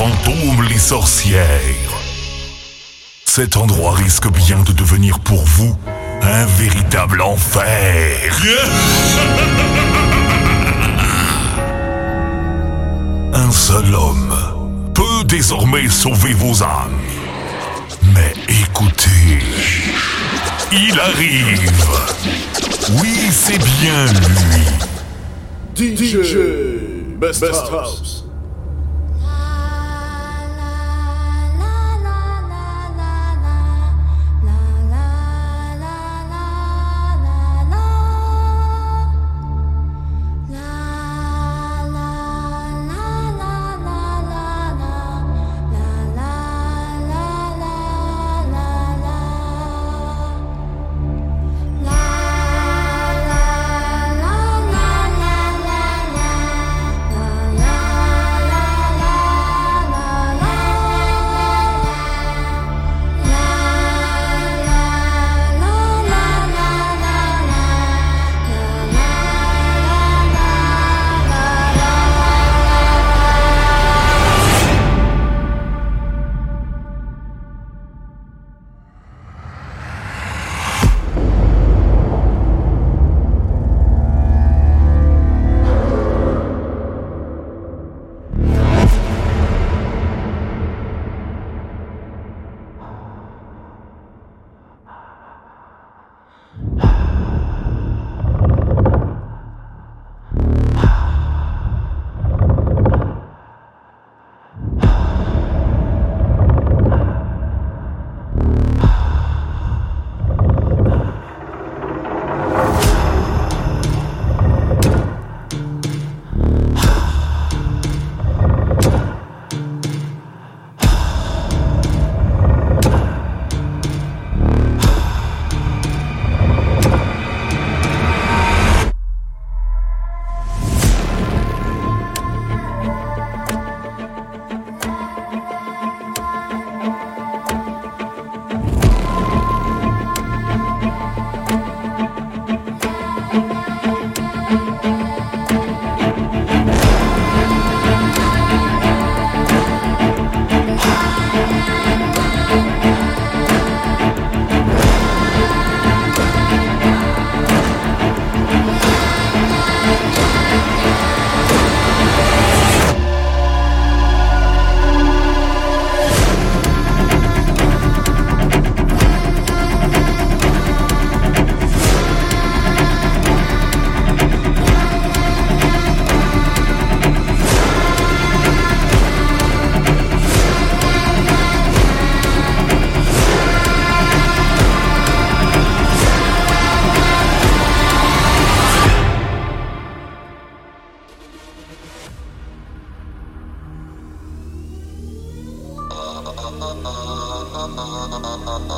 fantômes, les sorcières. Cet endroit risque bien de devenir pour vous un véritable enfer. Un seul homme peut désormais sauver vos âmes. Mais écoutez, il arrive. Oui, c'est bien lui. DJ Best, House.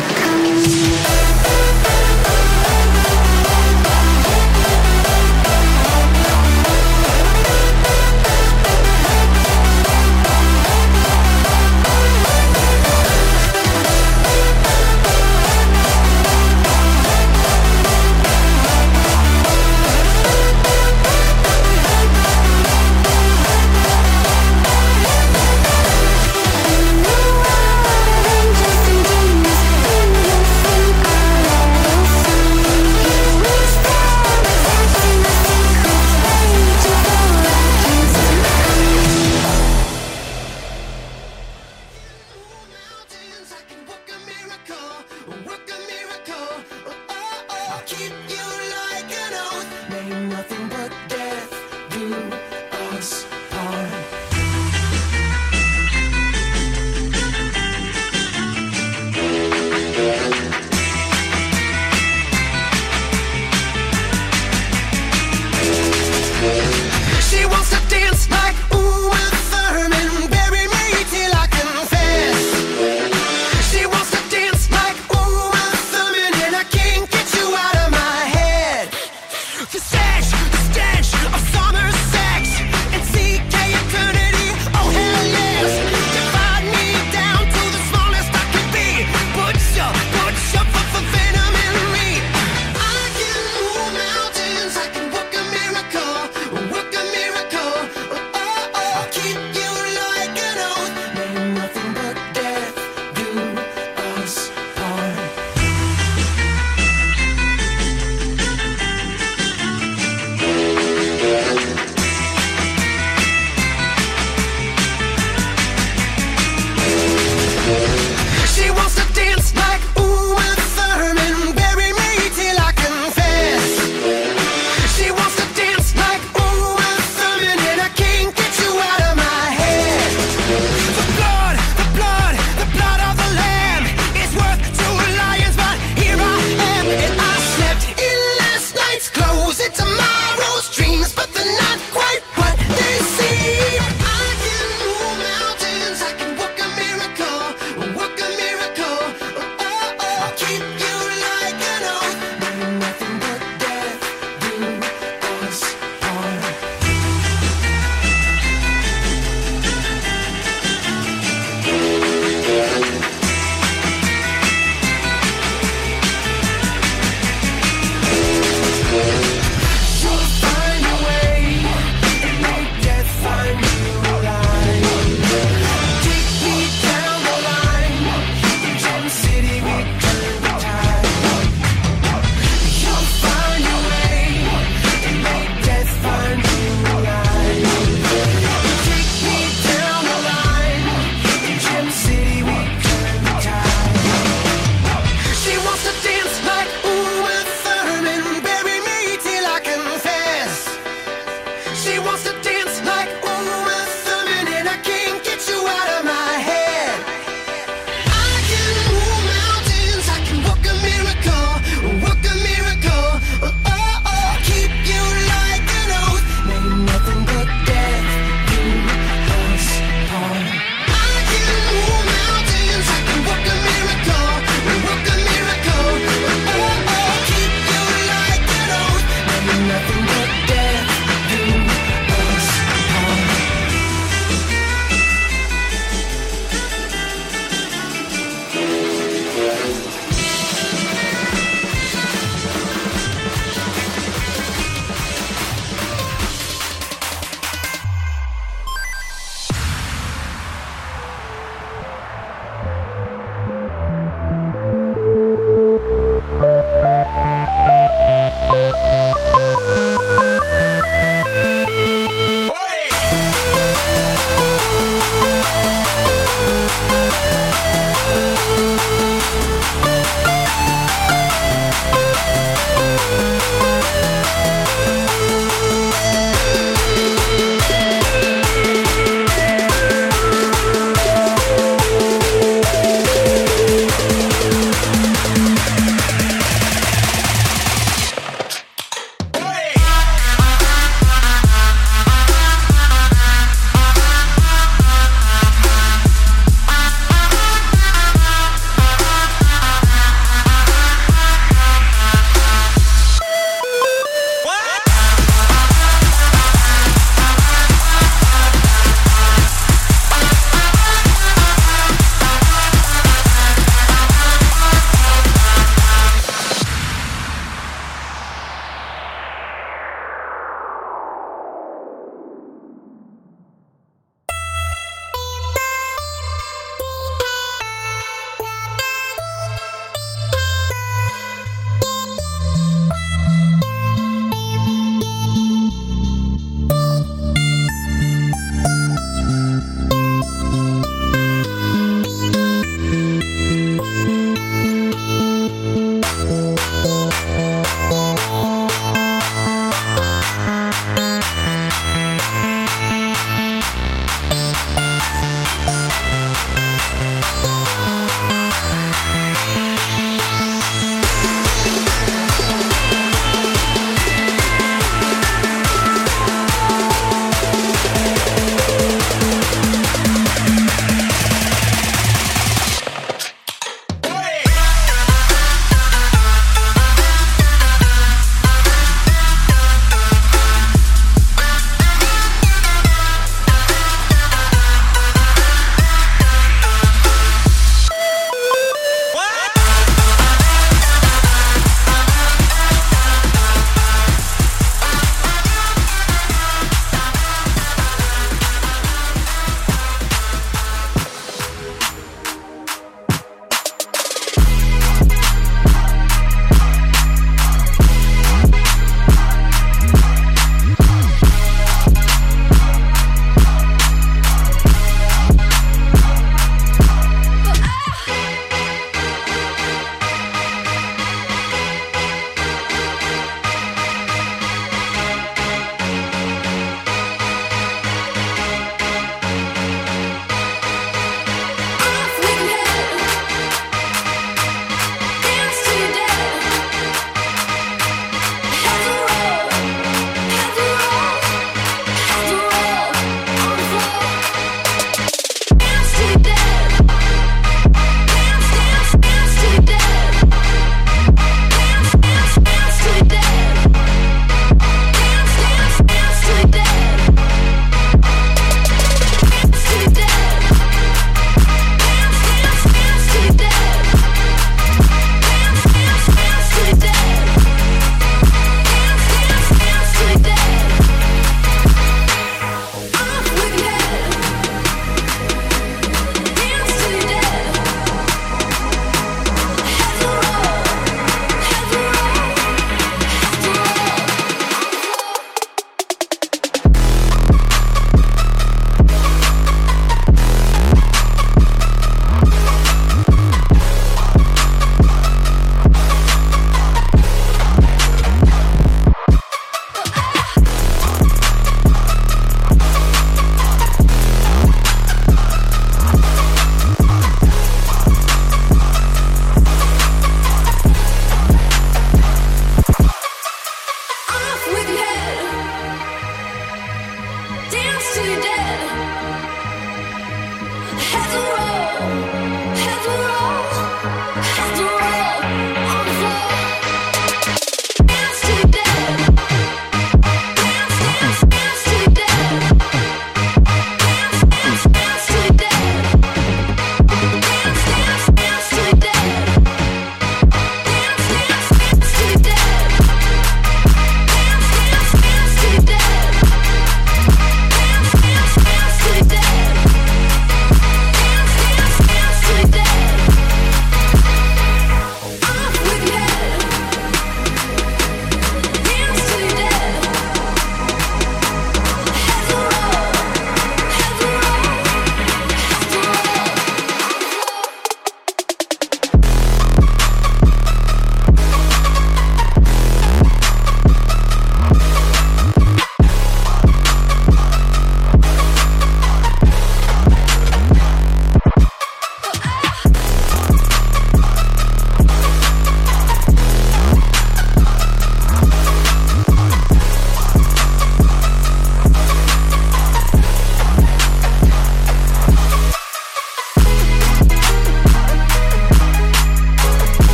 to.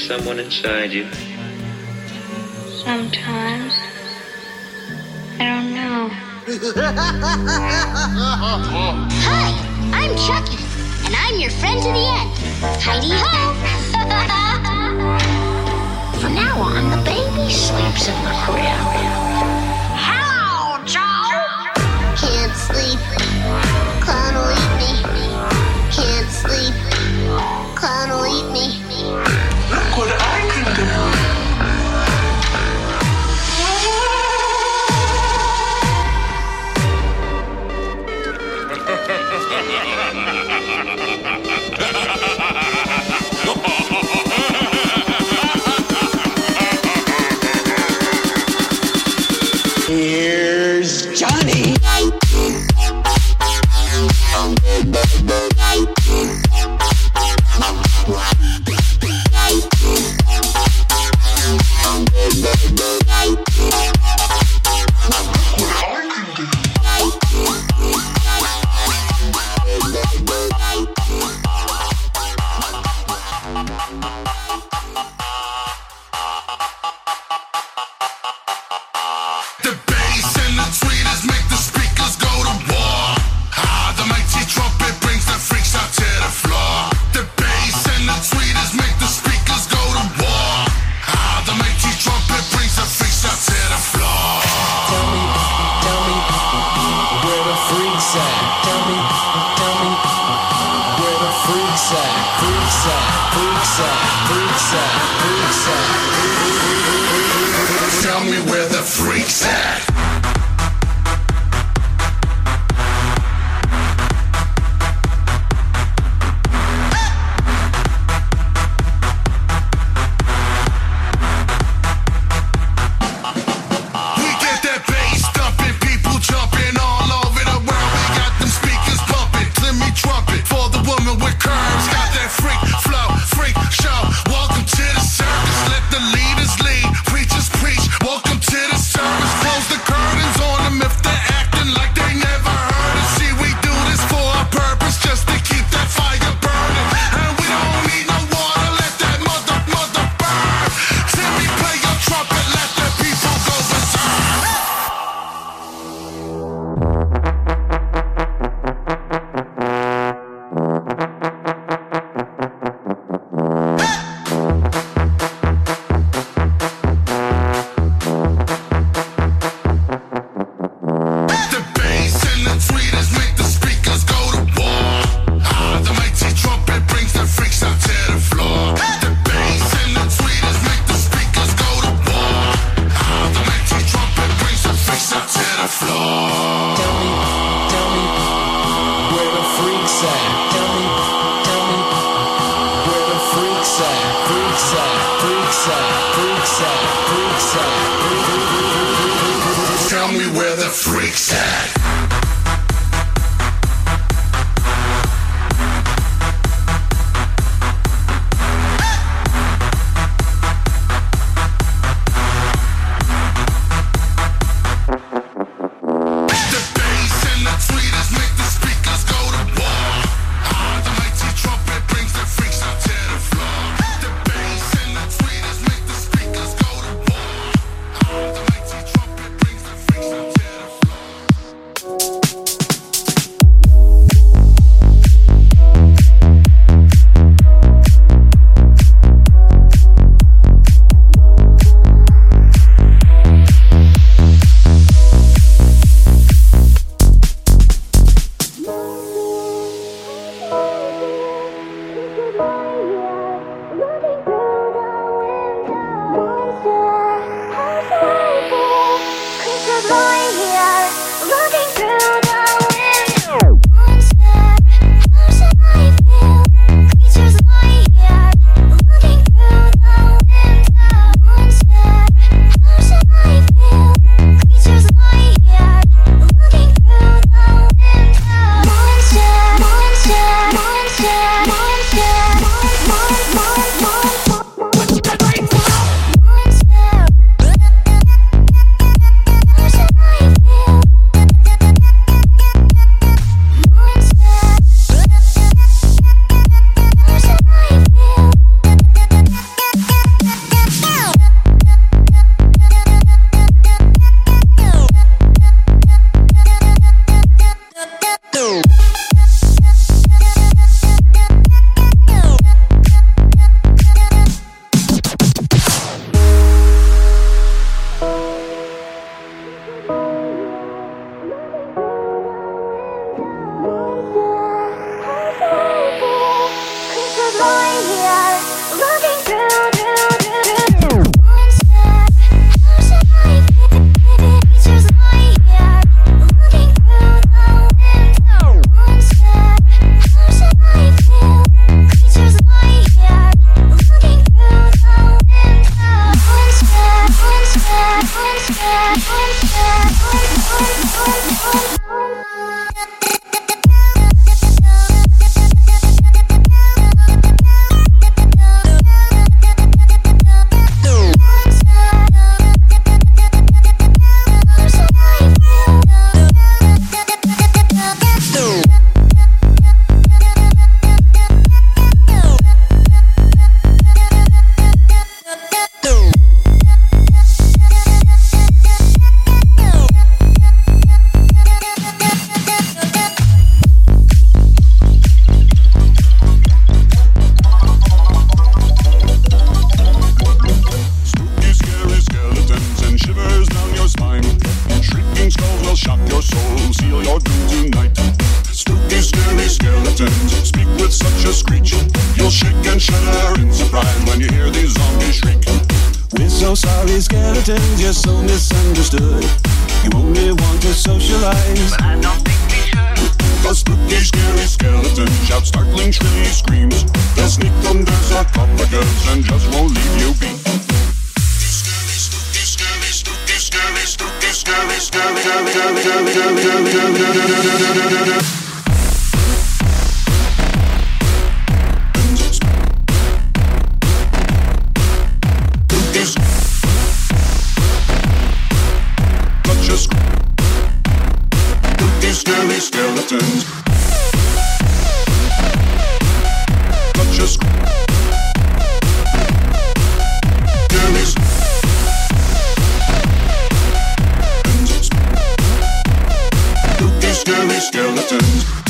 there's someone inside you? Sometimes. I don't know. Hi, I'm Chucky, and I'm your friend to the end. Heidi ho! From now on, the baby sleeps in the crib. Skeletons.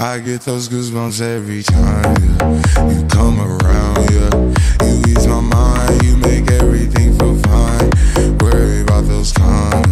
I get those goosebumps every time, yeah. You come around, yeah. You ease my mind, you make everything feel fine. Worry about those comments.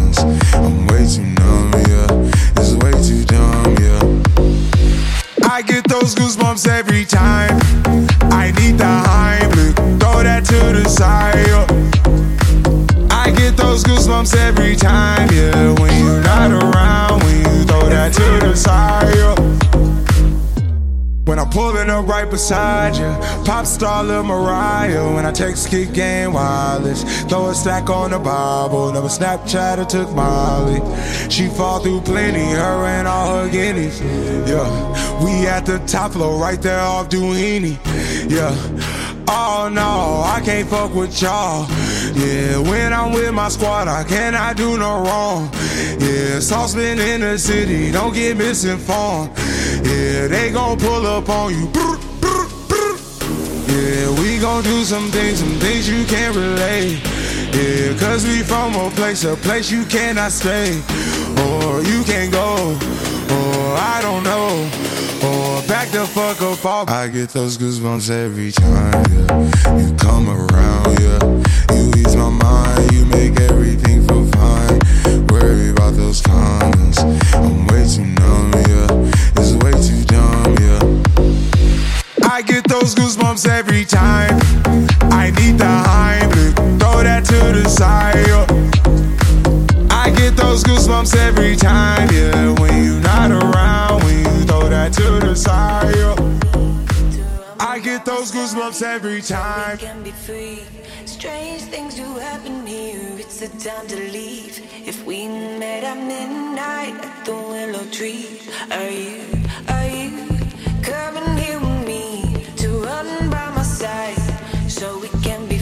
Beside you, pop star Lil Mariah. When I text kick game wireless, throw a stack on the Bible. Never Snapchat or took Molly. She fall through plenty, her and all her guineas. Yeah, we at the top floor, right there off Duini. Yeah. Oh no, I can't fuck with y'all. Yeah, when I'm with my squad, I cannot do no wrong. Yeah, saucepan in the city, don't get misinformed. Yeah, they gon' pull up on you. Yeah, we gon' do some things, some things you can't relate. Yeah, cause we from a place, a place you cannot stay. Or you can't go, or I don't know. Or back the fuck up off. I get those goosebumps every time, yeah. You come around, yeah. You ease my mind, you make everything feel fine. Worry about those comments. I'm way too numb, yeah. It's way too. I get those goosebumps every time. I need the Heimlich, throw that to the side. I get those goosebumps every time, yeah. When you're not around, when you throw that to the side. I get those goosebumps every time. can be free. Strange things do happen here. It's the time to leave. If we met at midnight at the willow tree, are you, are you coming here with me run by my side so we can be